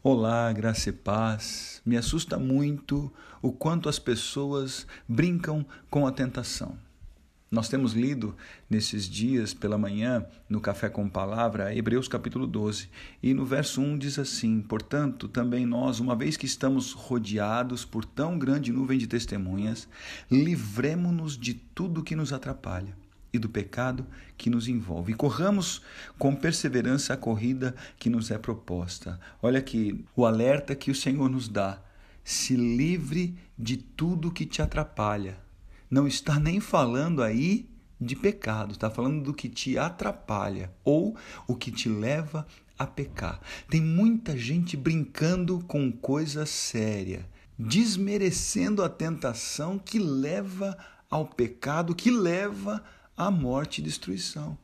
Olá, graça e paz. Me assusta muito o quanto as pessoas brincam com a tentação. Nós temos lido nesses dias pela manhã no Café com Palavra, Hebreus capítulo 12, e no verso 1 diz assim: Portanto, também nós, uma vez que estamos rodeados por tão grande nuvem de testemunhas, livremo-nos de tudo que nos atrapalha e do pecado que nos envolve. E corramos com perseverança a corrida que nos é proposta. Olha aqui o alerta que o Senhor nos dá. Se livre de tudo que te atrapalha. Não está nem falando aí de pecado, está falando do que te atrapalha ou o que te leva a pecar. Tem muita gente brincando com coisa séria, desmerecendo a tentação que leva ao pecado, que leva a morte e destruição.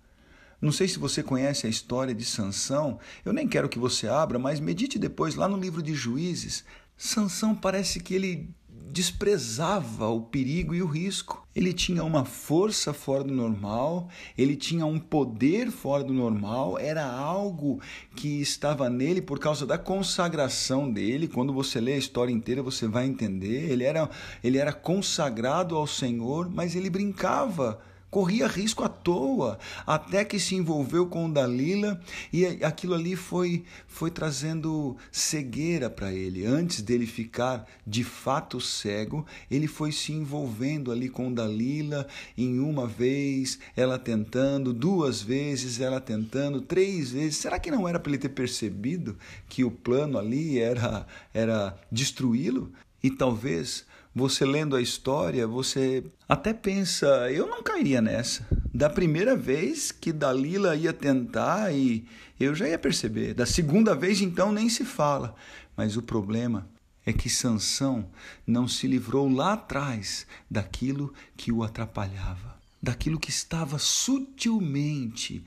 Não sei se você conhece a história de Sansão, eu nem quero que você abra, mas medite depois lá no livro de Juízes. Sansão parece que ele desprezava o perigo e o risco. Ele tinha uma força fora do normal, ele tinha um poder fora do normal, era algo que estava nele por causa da consagração dele. Quando você lê a história inteira, você vai entender. Ele era, ele era consagrado ao Senhor, mas ele brincava corria risco à toa, até que se envolveu com Dalila e aquilo ali foi, foi trazendo cegueira para ele. Antes dele ficar de fato cego, ele foi se envolvendo ali com Dalila em uma vez, ela tentando, duas vezes ela tentando, três vezes. Será que não era para ele ter percebido que o plano ali era, era destruí-lo? E talvez você lendo a história, você até pensa, eu não cairia nessa. Da primeira vez que Dalila ia tentar e eu já ia perceber. Da segunda vez então nem se fala. Mas o problema é que Sansão não se livrou lá atrás daquilo que o atrapalhava, daquilo que estava sutilmente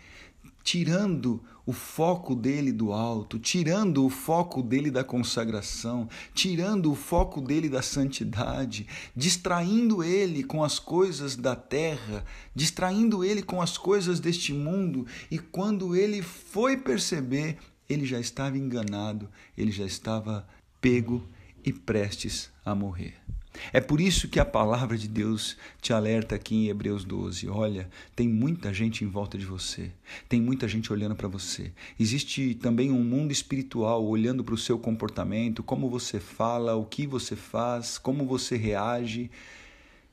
tirando o foco dele do alto, tirando o foco dele da consagração, tirando o foco dele da santidade, distraindo ele com as coisas da terra, distraindo ele com as coisas deste mundo, e quando ele foi perceber, ele já estava enganado, ele já estava pego e prestes a morrer. É por isso que a palavra de Deus te alerta aqui em Hebreus 12. Olha, tem muita gente em volta de você, tem muita gente olhando para você. Existe também um mundo espiritual olhando para o seu comportamento, como você fala, o que você faz, como você reage.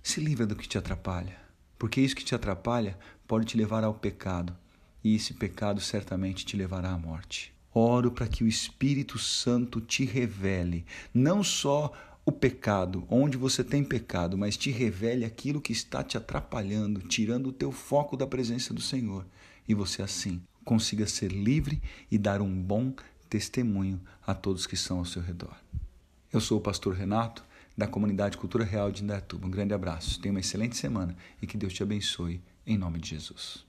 Se livra do que te atrapalha, porque isso que te atrapalha pode te levar ao pecado, e esse pecado certamente te levará à morte. Oro para que o Espírito Santo te revele não só o pecado, onde você tem pecado, mas te revele aquilo que está te atrapalhando, tirando o teu foco da presença do Senhor, e você assim consiga ser livre e dar um bom testemunho a todos que estão ao seu redor. Eu sou o pastor Renato, da comunidade Cultura Real de Indaiatuba. Um grande abraço, tenha uma excelente semana e que Deus te abençoe, em nome de Jesus.